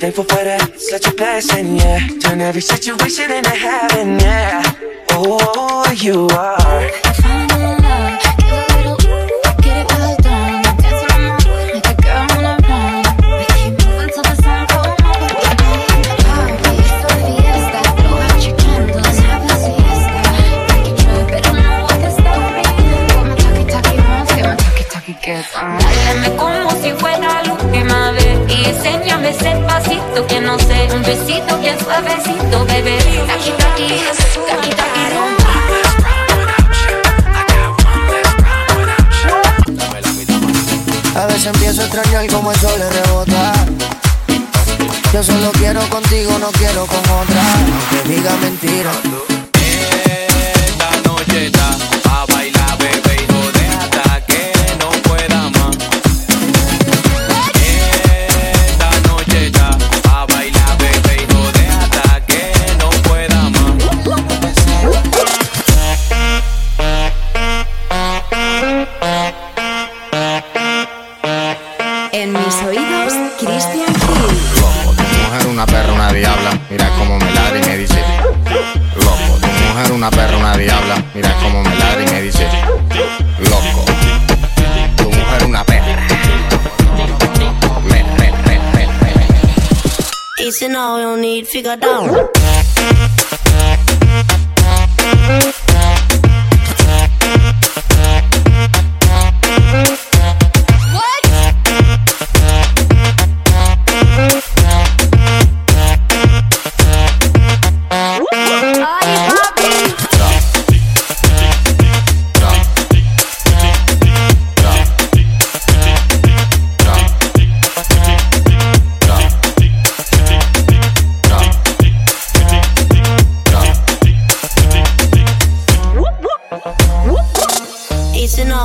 Thankful for that, such a blessing, yeah. Turn every situation into heaven, yeah. Oh, you are. suavecito, bebé. Aquí, aquí, A veces empiezo a extrañar como el sol le rebota. Yo solo quiero contigo, no quiero con otra. Aunque diga mentira.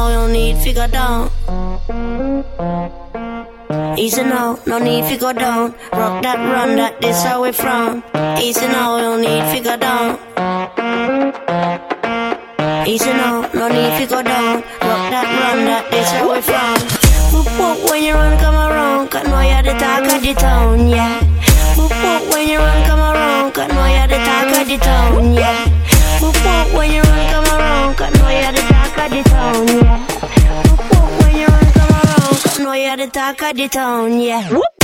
no, you don't need to go down. Easy now, no need to go down. Rock that, run that, this how we from. Easy now, no need to go down. Easy now, no need to go down. Rock that, run that, this how we from. Whoop whoop when you run, come around. Cause now you're the talk of the town, yeah. Whoop whoop when you run, come around. Cause now you're the talk of the town, yeah. Whoop whoop when you run, come around. Cause now you're the of the town, yeah. Whoop whoop When you wanna come around, I know you're the talk of the town, yeah. Whoop.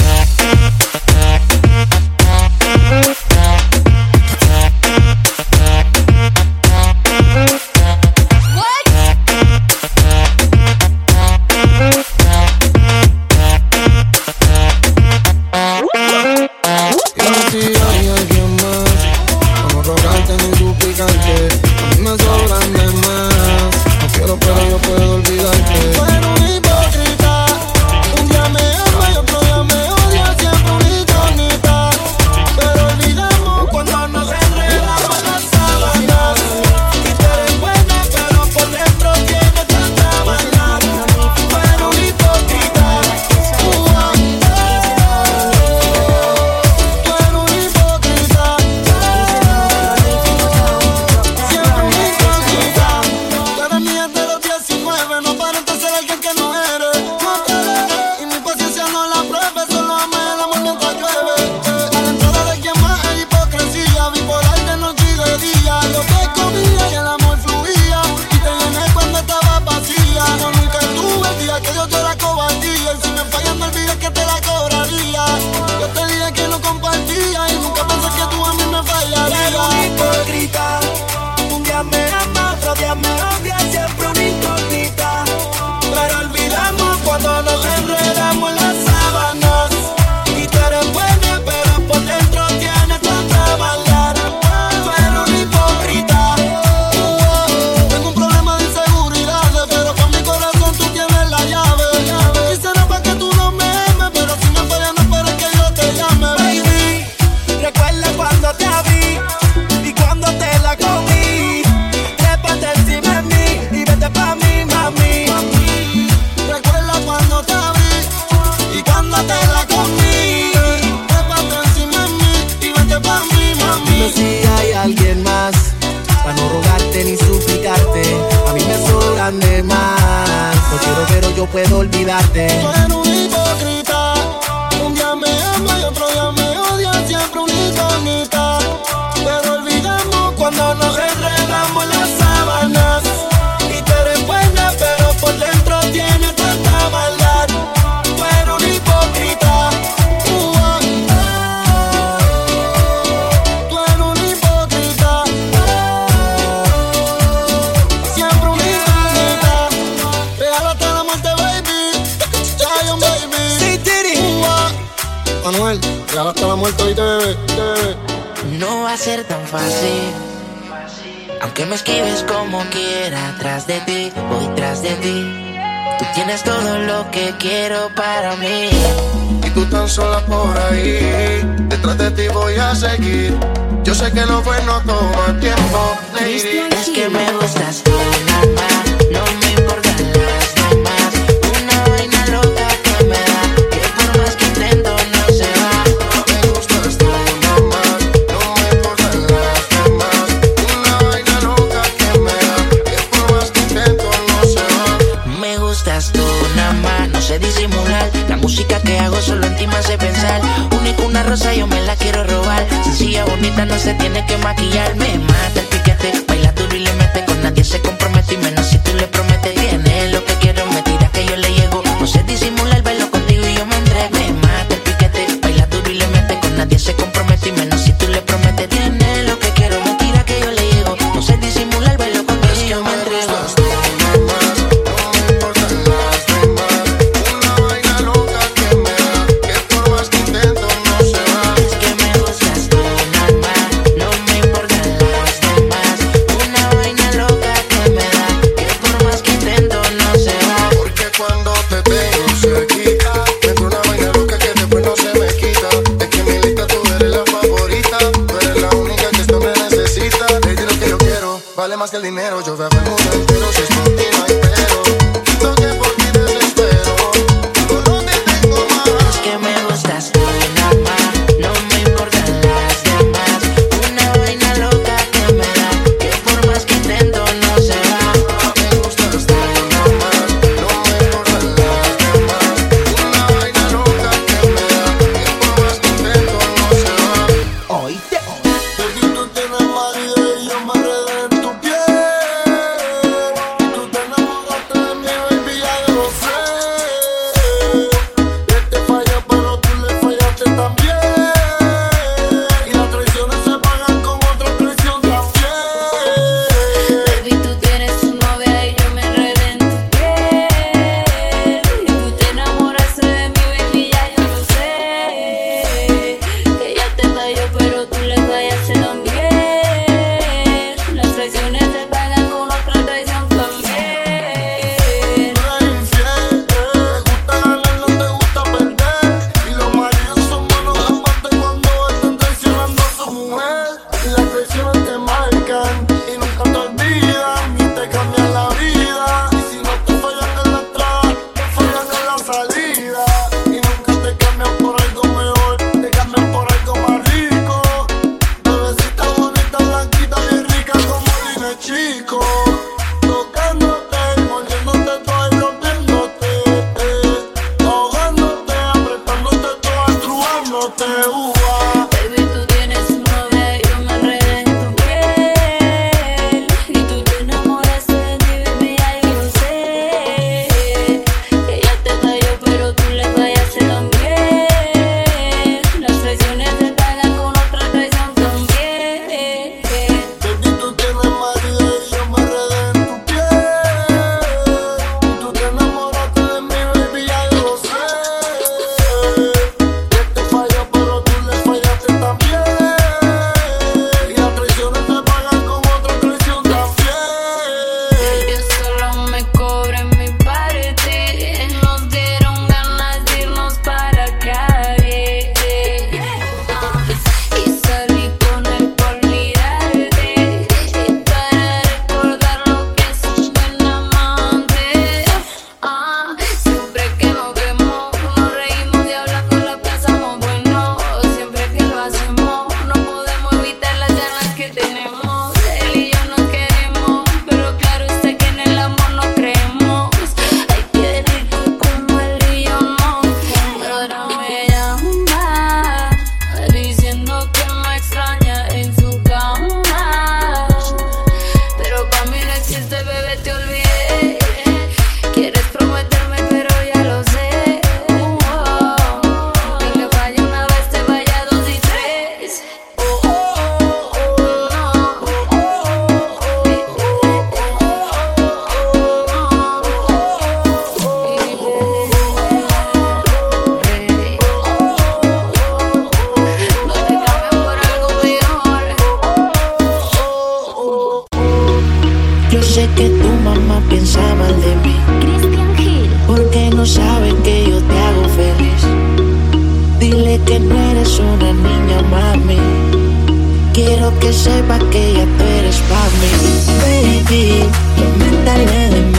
Tiene Quiero que sepa que ya tú eres para mí, baby. Yo me encargué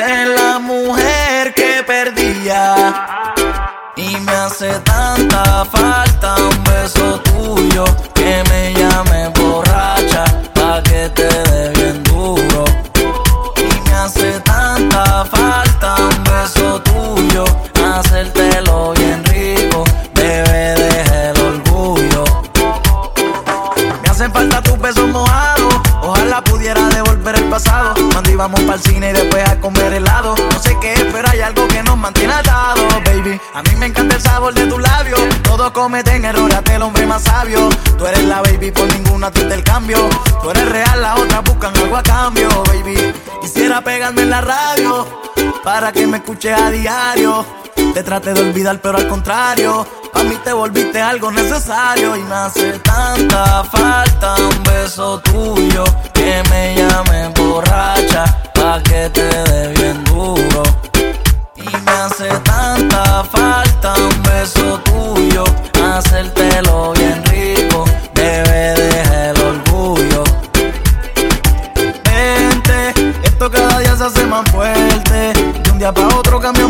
And love. pegando en la radio para que me escuches a diario. Te traté de olvidar, pero al contrario, a mí te volviste algo necesario y me hace tanta falta un beso tuyo que me llame borracha pa que te dé bien duro. Y me hace tanta falta un beso tuyo, hacértelo bien hace más fuerte. Que un día para otro cambio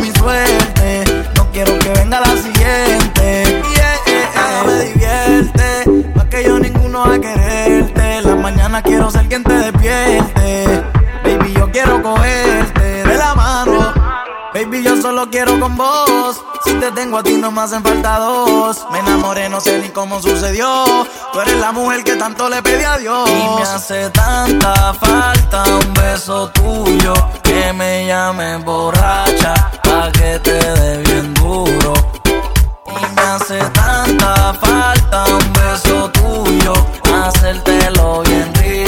a ti no me hacen falta dos. Me enamoré, no sé ni cómo sucedió. Tú eres la mujer que tanto le pedí a Dios. Y me hace tanta falta un beso tuyo que me llame borracha pa' que te dé bien duro. Y me hace tanta falta un beso tuyo, hacértelo bien rico.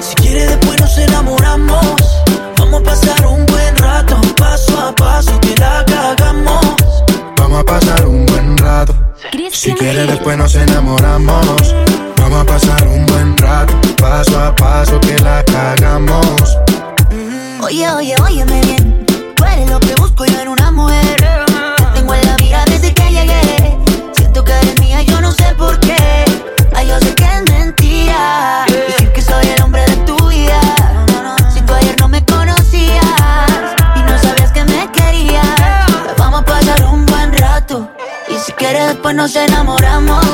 si quiere después nos enamoramos. Vamos a pasar un buen rato. Paso a paso que la cagamos. Vamos a pasar un buen rato. Si quieres después nos enamoramos. Vamos a pasar un buen rato. Paso a paso que la cagamos. Oye, oye, óyeme bien. Tú eres lo que busco yo en una mujer. Te tengo en la vida desde que llegué. Siento que eres mía, yo no sé por qué. Ay, yo sé que es mentira. Nos enamoramos.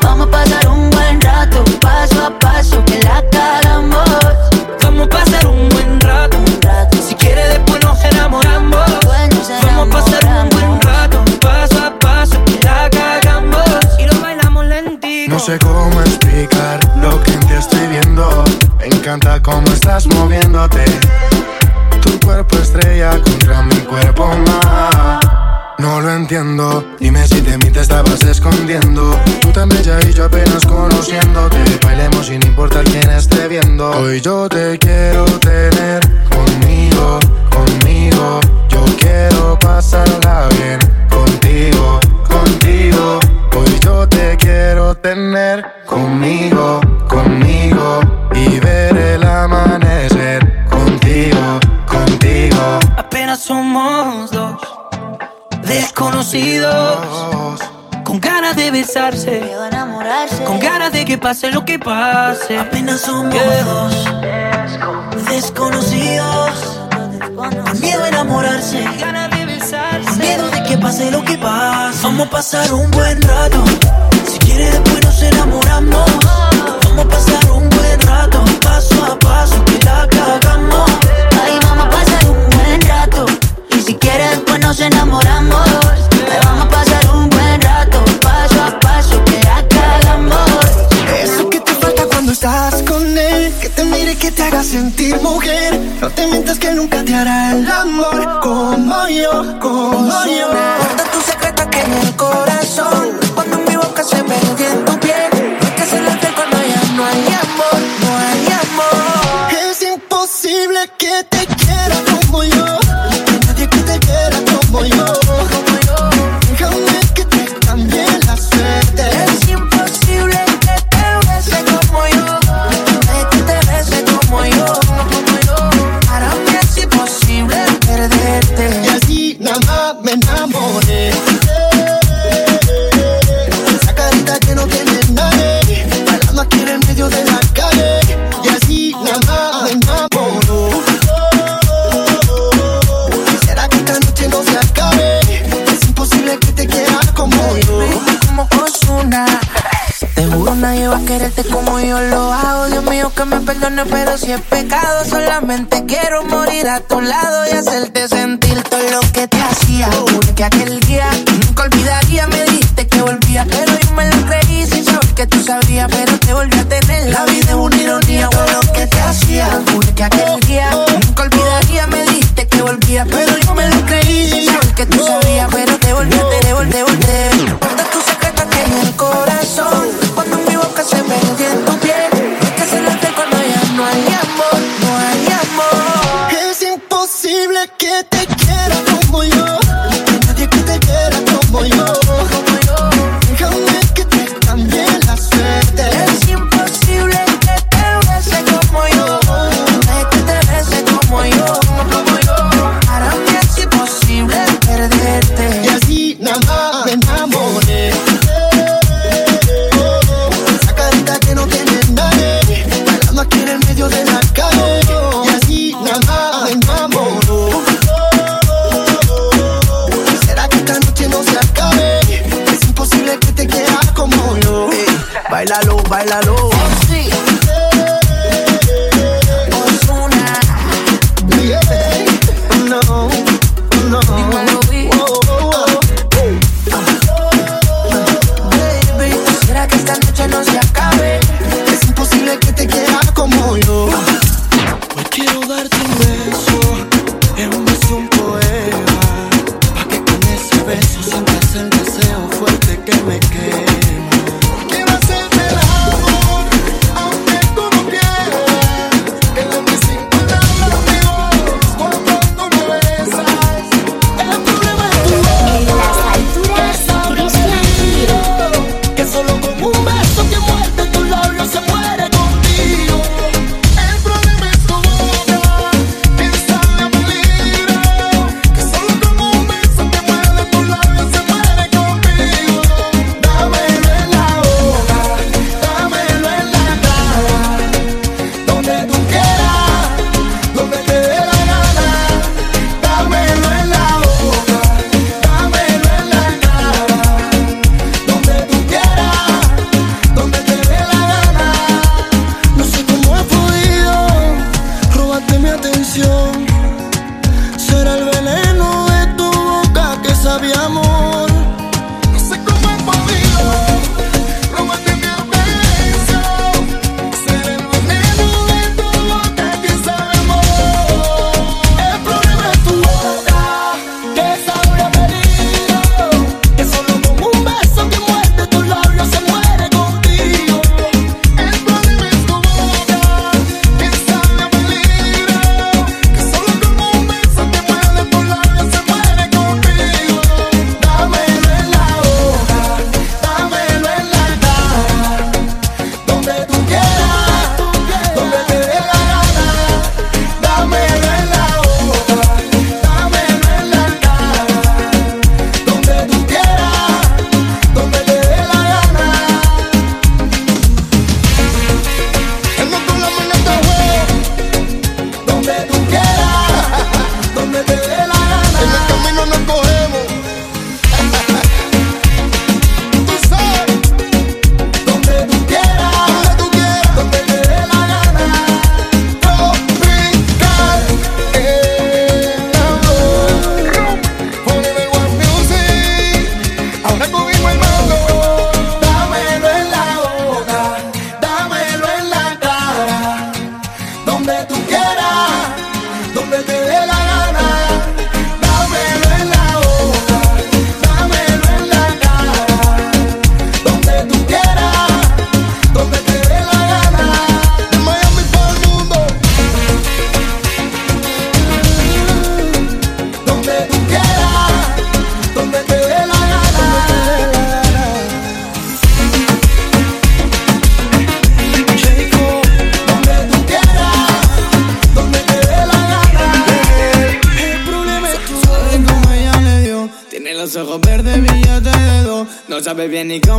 Vamos a pasar un buen rato. Paso a paso que la cagamos. Vamos a pasar un buen rato. Si quiere después nos enamoramos. Vamos a pasar un buen rato. Paso a paso que la cagamos. Y lo bailamos lentito. No sé cómo explicar lo que en ti estoy viendo. Me encanta cómo estás moviéndote. Dime si de mí te estabas escondiendo. Tú tan bella y yo apenas conociéndote. Bailemos sin importar quién esté viendo. Hoy yo te quiero tener desconocidos. Con ganas de besarse. Con ganas de que pase lo que pase. Apenas somos dos desconocidos. Con miedo a enamorarse. Con miedo de que pase lo que pase. Vamos a pasar un buen rato. Si quiere después nos enamoramos. Vamos a pasar un buen rato. Paso a paso que la cagamos. Nos enamoramos. Ay, vamos a pasar un buen rato. Paso a paso que la cagamos. Eso que te falta cuando estás con él. Que te mire y que te haga sentir mujer. No te mientas que nunca te hará el amor como yo, como yo. Guarda tu secreto aquí en el corazón. Cuando mi boca se mete en tu piel. Hay que cuando ya no hay amor, no hay amor. Es imposible que te pero si es pecado, solamente quiero morir a tu lado y hacerte sentir todo lo que te hacía. Porque aquel día nunca olvidaría, me dijiste que volvía, pero yo me lo creí sin saber que tú sabías, pero Baby, bien ni.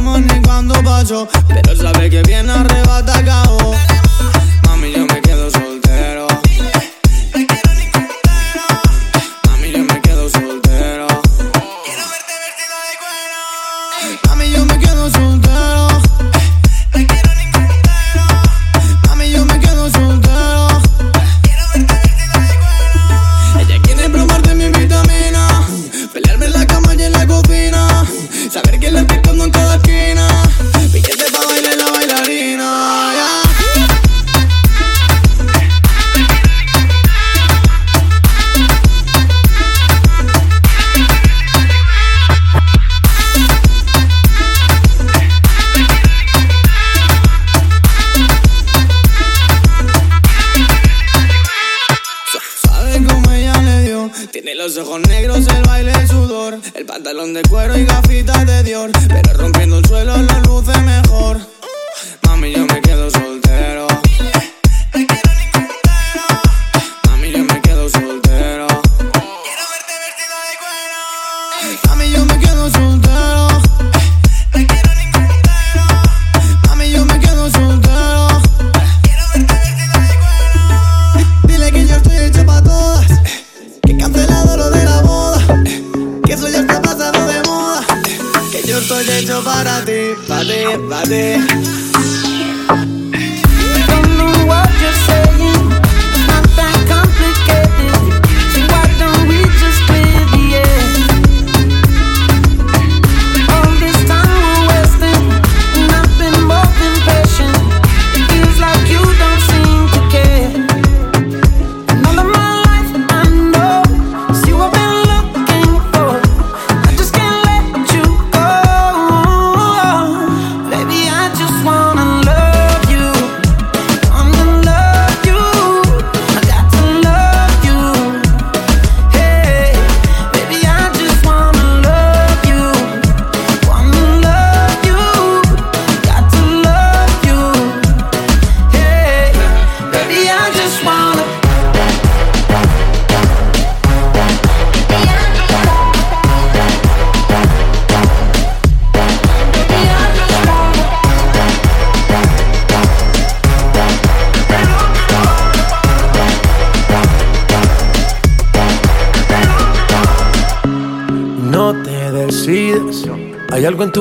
hecho para ti.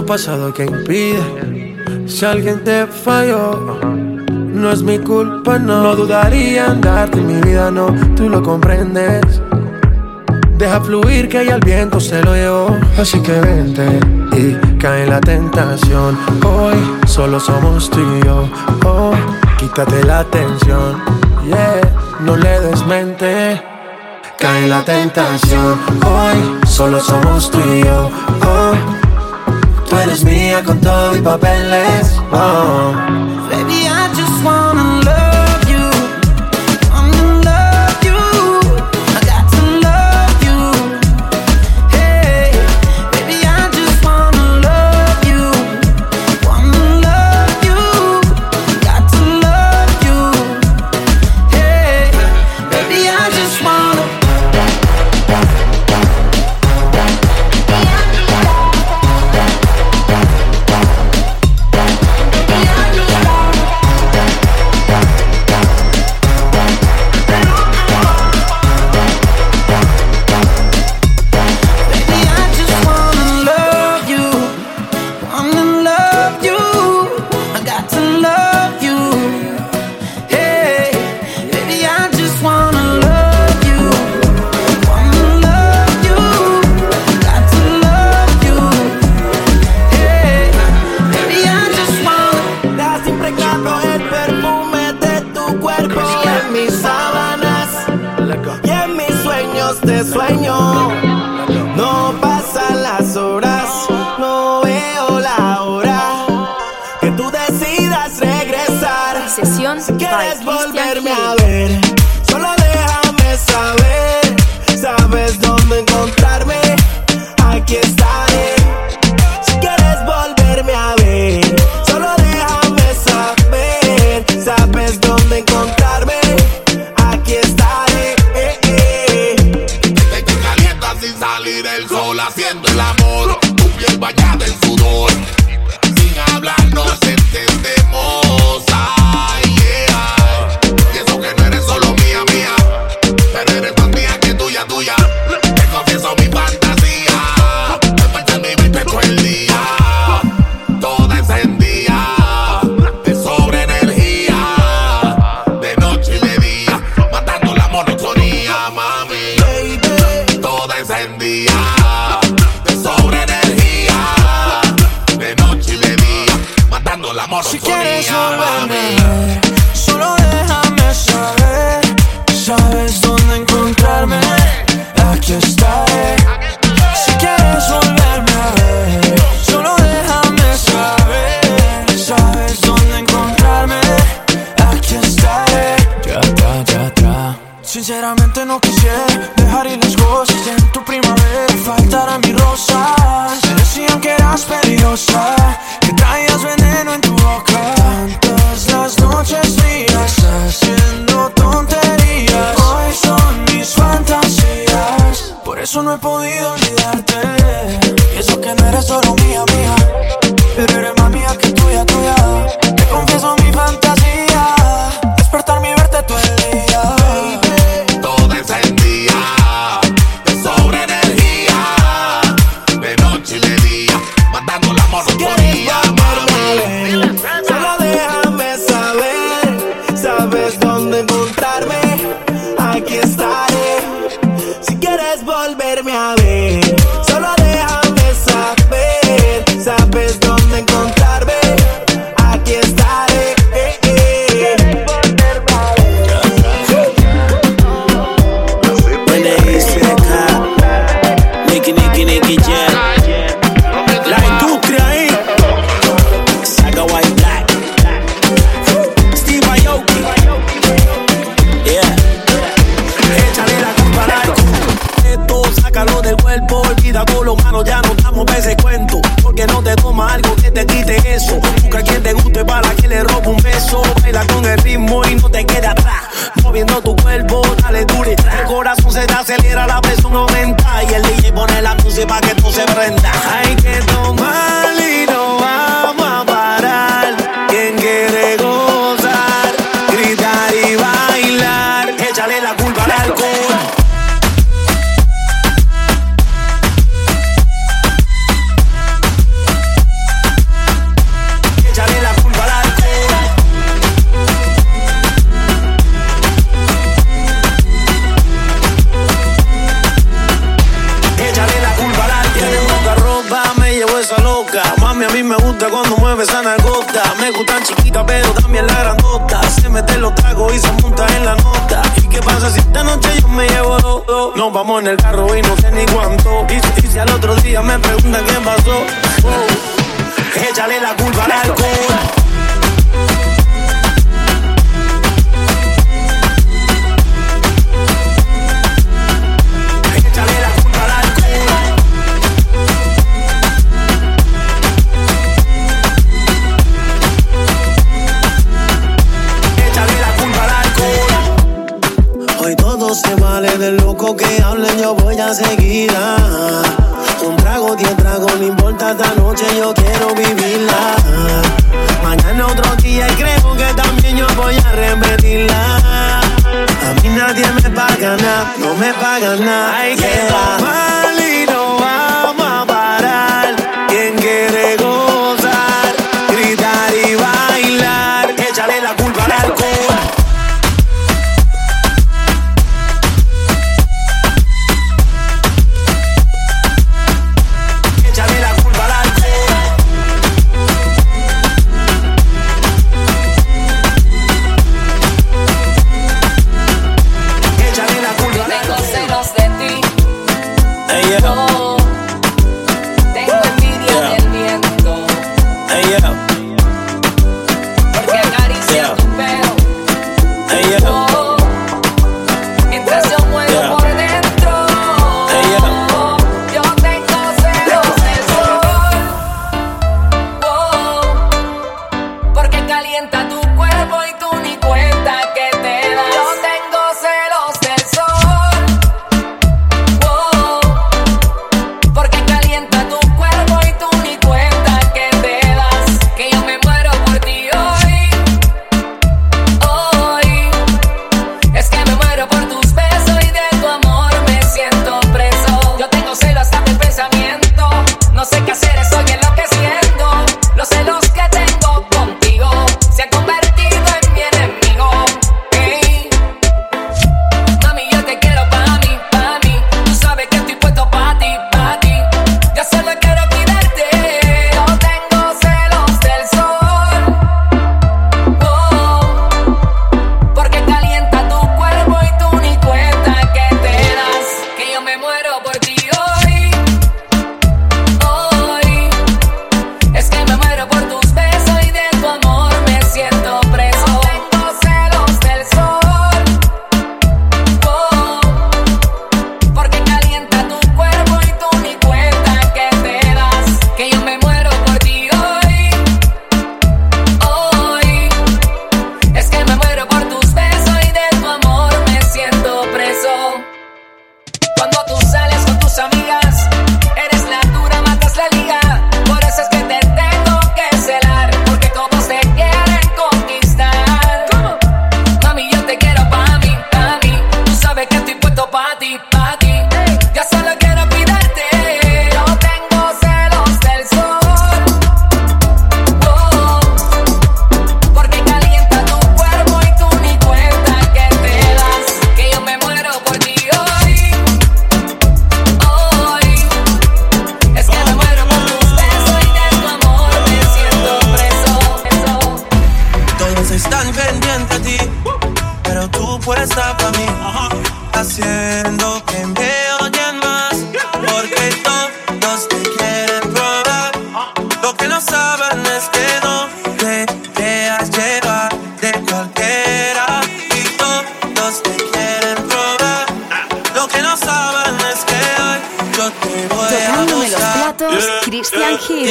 pasado que impide. Si alguien te falló, no es mi culpa, no. No dudaría en darte mi vida, no, tú lo comprendes. Deja fluir que ya el viento se lo llevó. Así que vente y cae la tentación. Hoy solo somos tú y yo. Oh, quítate la tensión. Yeah, no le des mente. Cae la tentación. Hoy solo somos tú y yo eres mía con todo y papeles. Ah. Me gustan chiquitas, pero también la grandota. Se mete los tragos y se monta en la nota. ¿Y qué pasa si esta noche yo me llevo dos? Nos vamos en el carro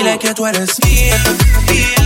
il que toi le.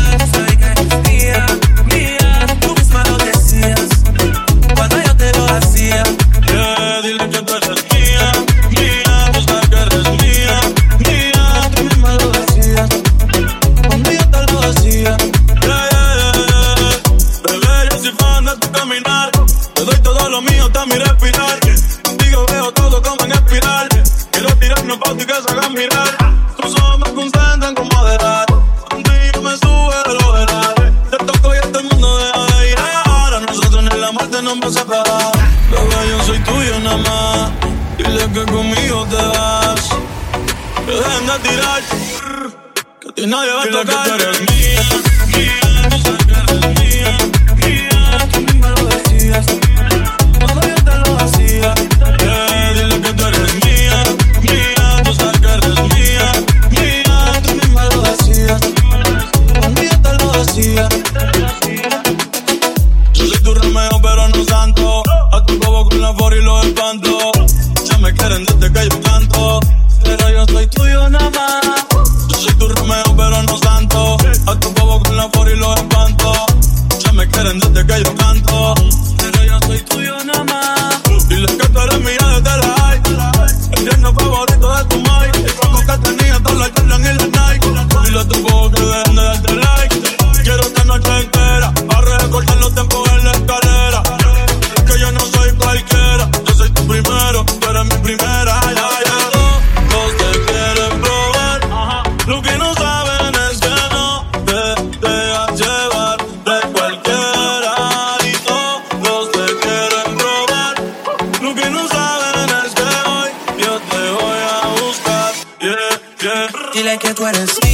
What is?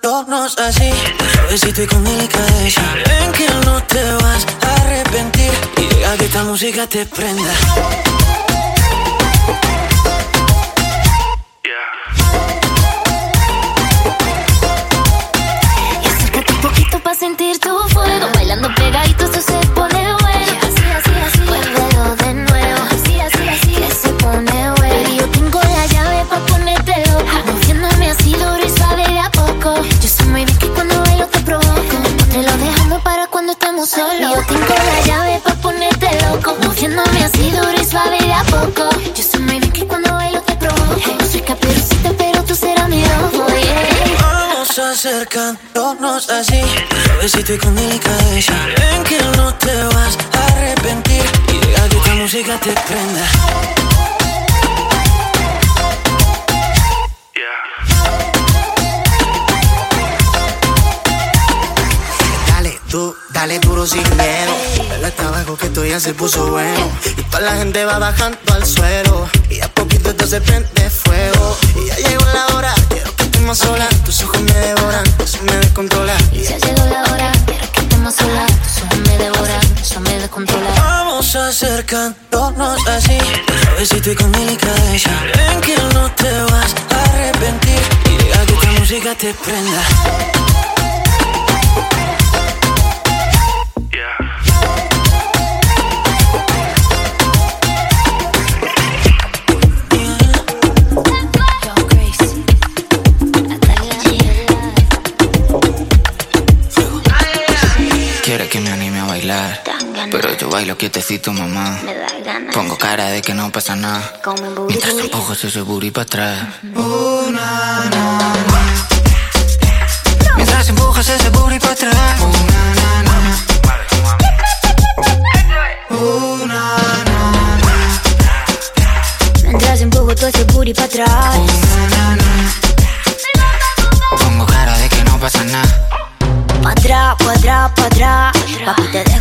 Acercándonos así, suavecito y con delicadeza. Ven que no te vas a arrepentir y deja que esta música te prenda. Acercándonos así, suavecito y con delicadeza. Ven que no te vas a arrepentir y deja que esta música te prenda. Dale, tú, dale duro sin miedo. Dale hasta abajo que esto ya se puso bueno. Y toda la gente va bajando al suelo. Y a poquito esto se prende fuego. Y ya llegó la hora, estemos solas. Tus ojos me devoran, eso me descontrola. Y ya llegó la hora, quiero que estemos solas. Tus ojos me devoran, eso me descontrola. Vamos acercándonos así, suavecito y con delicadeza. Ven que no te vas a arrepentir y deja que esta música te prenda. Pero yo bailo quietecito, mamá. Me da ganas. Pongo cara de que no pasa nada. Mientras empujo ese booty para atrás. Mientras empujas ese booty para atrás. Mientras empujo todo ese booty pa' atrás.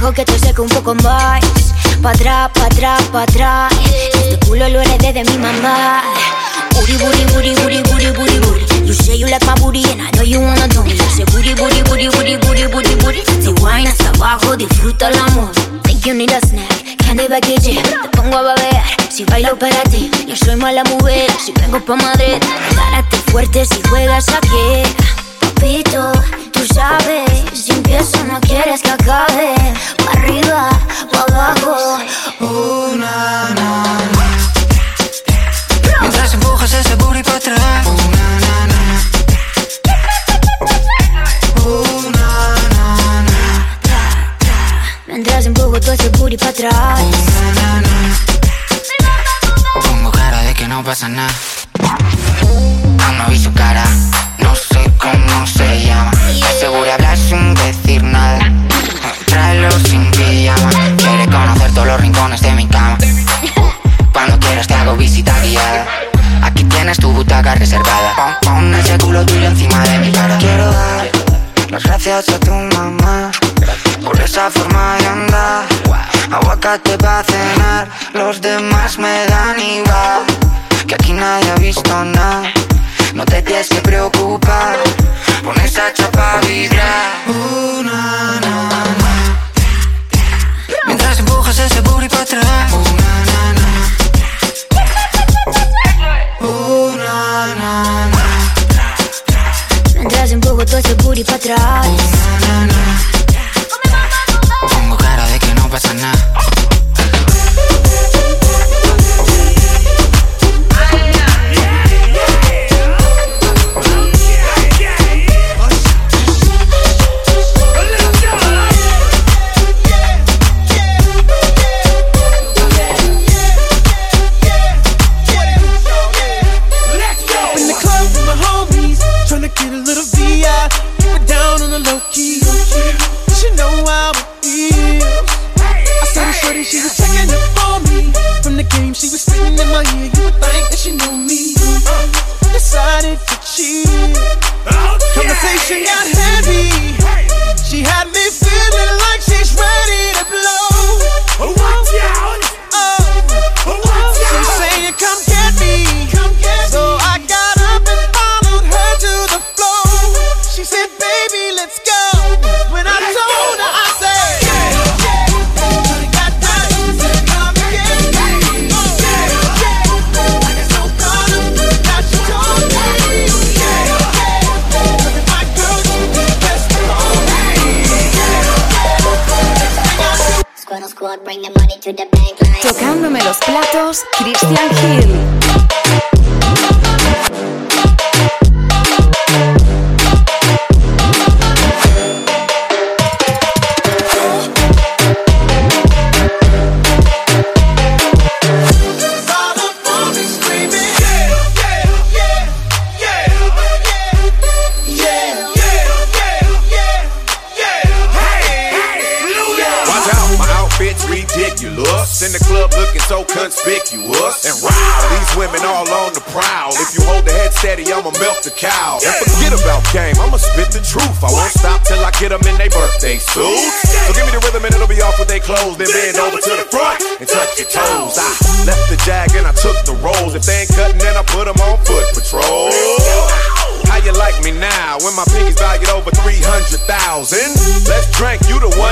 Te dejo que te seque un poco más. Pa' atrás, pa' atrás, pa' atrás. Este culo lo heredé de mi mamá. Booty, booty, booty, booty, booty, booty, booty. You say you like my booty and I know you wanna do me. Ese booty, booty, booty, booty, booty, booty, booty. Si wine hasta abajo, disfruta el amor. Think you need a snack, candy baguette. Te pongo a beber, si bailo para ti. Yo soy mala mujer si vengo pa' Madrid. Carácter fuerte si juegas aquí. Papito, tú sabes, si empiezo no quieres que acabe. Pa' arriba, pa' abajo. Oh, na, na, na. Mientras empujas ese booty para atrás. Uh, na, na, na, na. Na, na, na. Mientras empujo todo ese booty pa' atrás. Pongo cara de que no pasa nada. Aún no vi su cara, no sé cómo se llama. Seguro hablar sin decir nada. Tráelo sin pijama. Quiere conocer todos los rincones de mi cama. Cuando quieras te hago visita guiada. Aquí tienes tu butaca reservada. Pon, pon ese culo tuyo encima de mi cara. Quiero dar las gracias a tu mamá por esa forma de andar. Aguacate para cenar, los demás me dan igual. Que aquí nadie ha visto nada. No te tienes que preocupar. Pon esa chapa a vibrar. Uh, na, na, na. Mientras empujas ese booty para atrás. Uh, na, na, na. Uh, na, na, na. Mientras empujo todo ese booty pa' atrás. Pongo cara de que no pasa nada.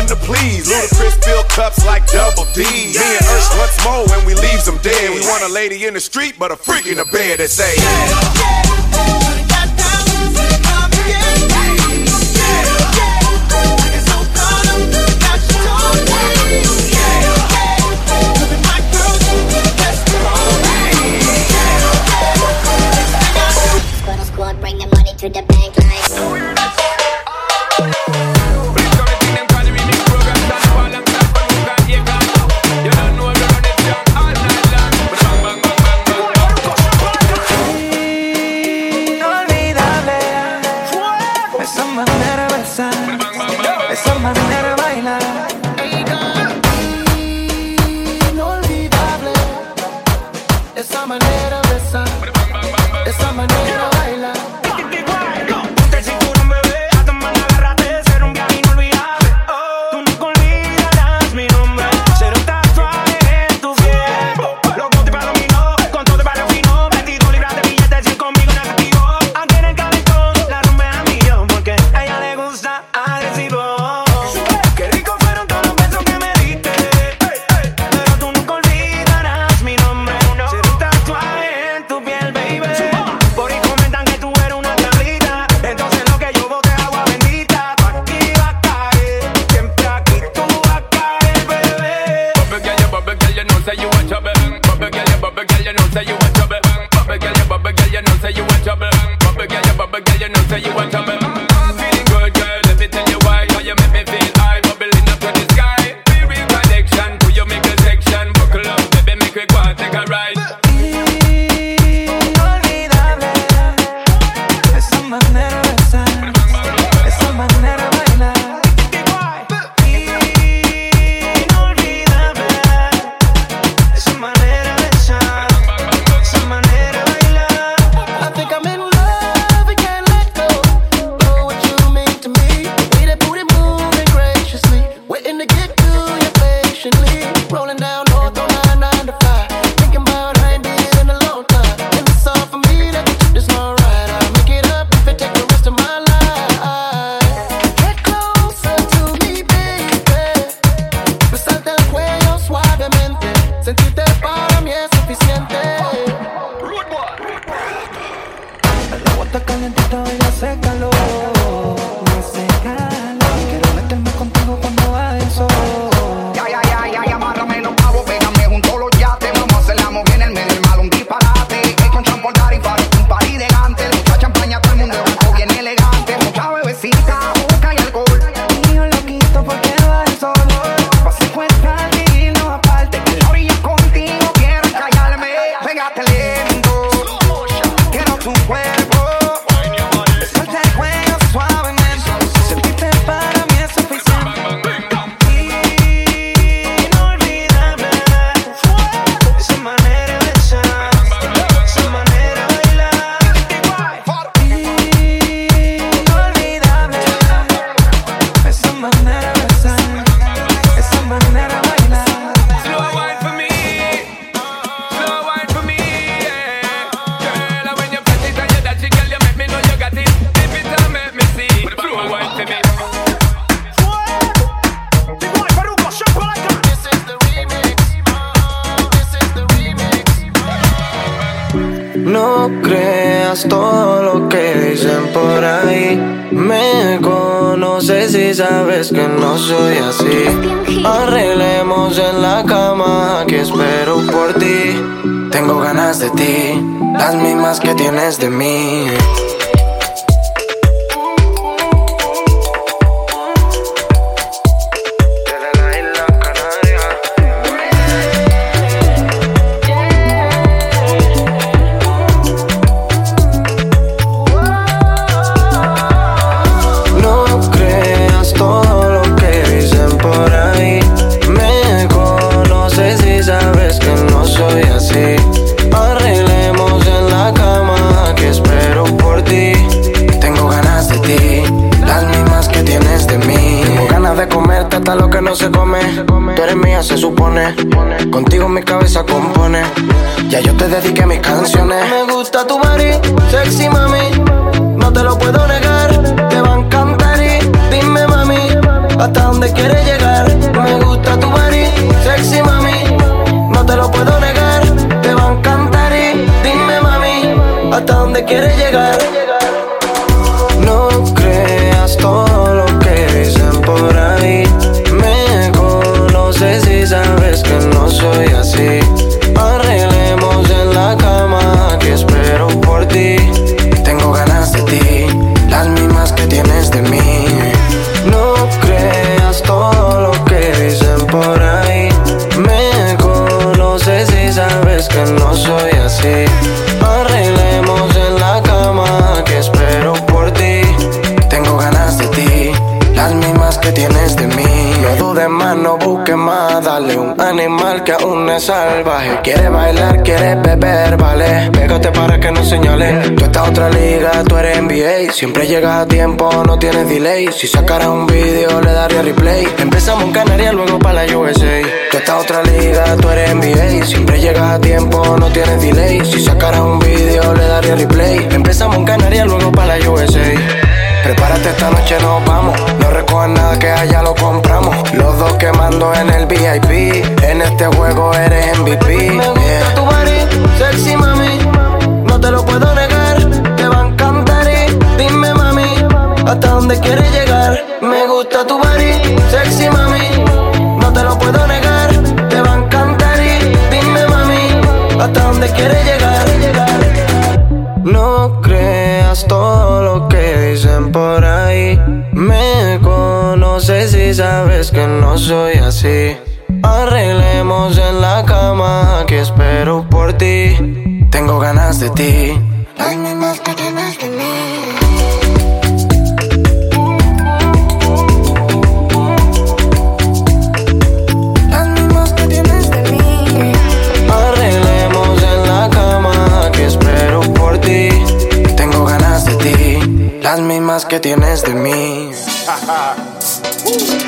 To please. Ludacris fill cups like double D. Me and Ursh once more when we leaves them dead. We want a lady in the street, but a freak in the bed that say, salvaje. Quiere bailar, quiere beber, vale. Pégate para que no señale. Tú estás otra liga, tú eres NBA. Siempre llegas a tiempo, no tienes delay. Si sacara un video, le daría replay. Empezamos en Canarias, luego para la USA. Tú estás otra liga, tú eres NBA. Siempre llegas a tiempo, no tienes delay. Si sacara un video, le daría replay. Empezamos en Canarias, luego para la USA. Prepárate esta noche, nos vamos. No recojas nada que allá lo compramos. Los dos quemando en el VIP. En este juego eres MVP. Tengo ganas de ti. Las mismas que tienes de mí Las mismas que tienes de mí Arreglemos en la cama Que espero por ti. Tengo ganas de ti Las mismas que tienes de mí.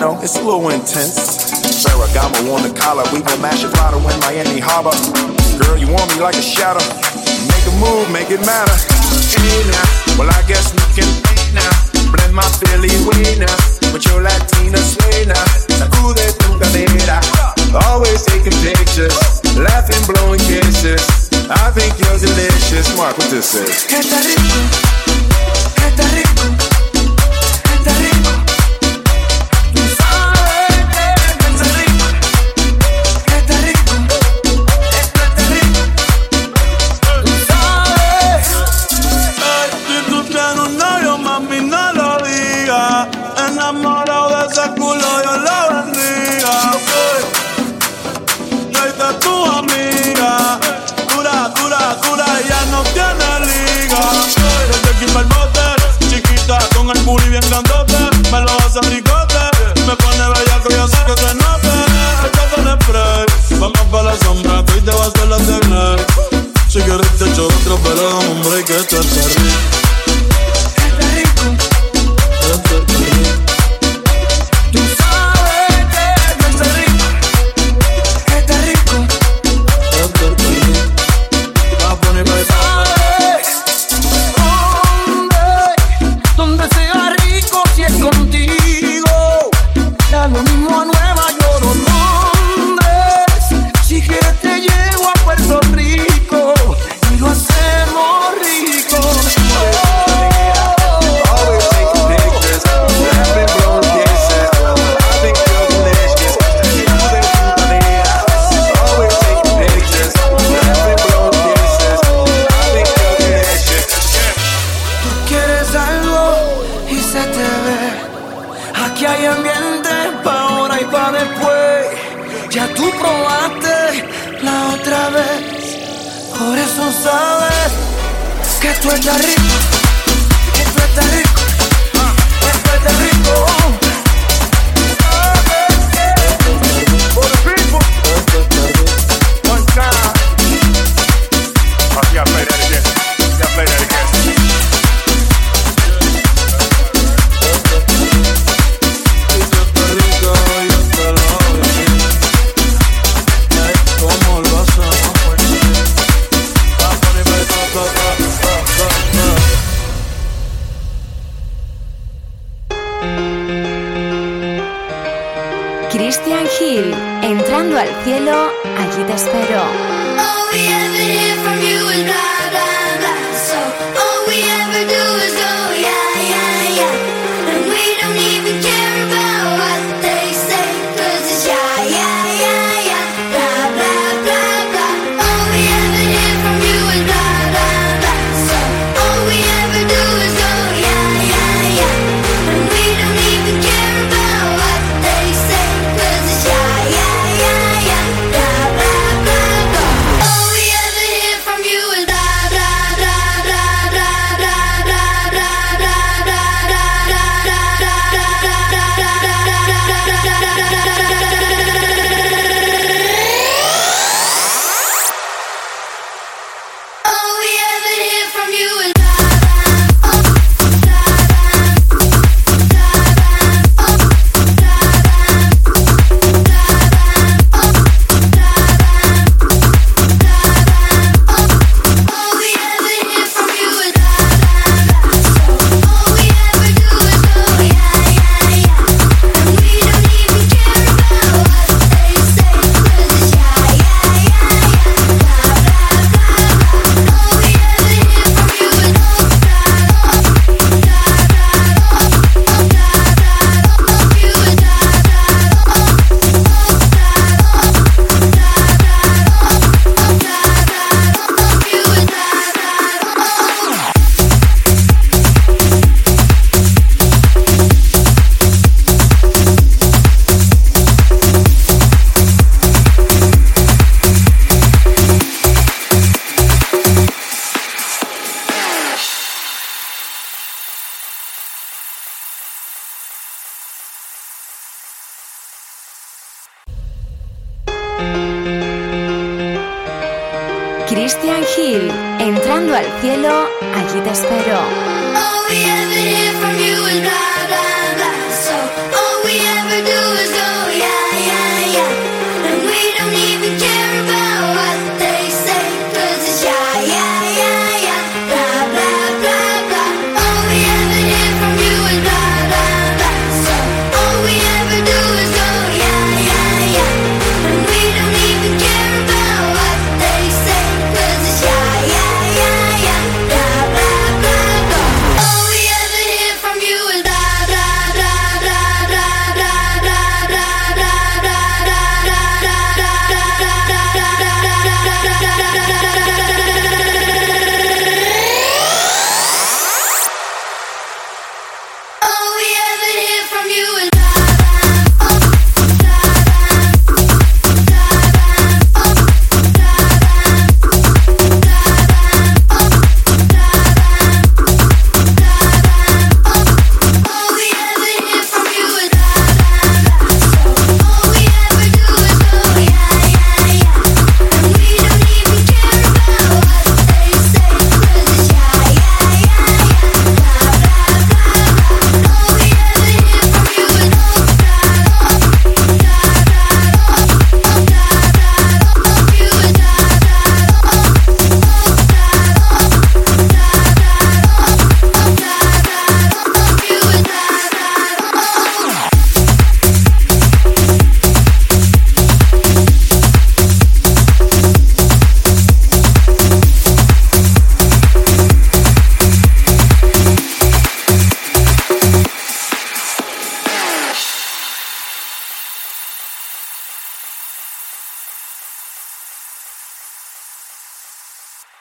know, it's a little intense. Ferragamo on the collar, we been mashing bottle in Miami Harbor. Girl, you want me like a shadow. Make a move, make it matter. Hey now, well I guess we can hey now. Blend my Philly way now with your Latina sway now. Sacude tu cadera. Always taking pictures, laughing, blowing kisses. I think you're delicious. Mark what this is. Catarina, Catarina. Christian Hill, entrando al cielo, allí te espero. Christian Hill, entrando al cielo, allí te espero.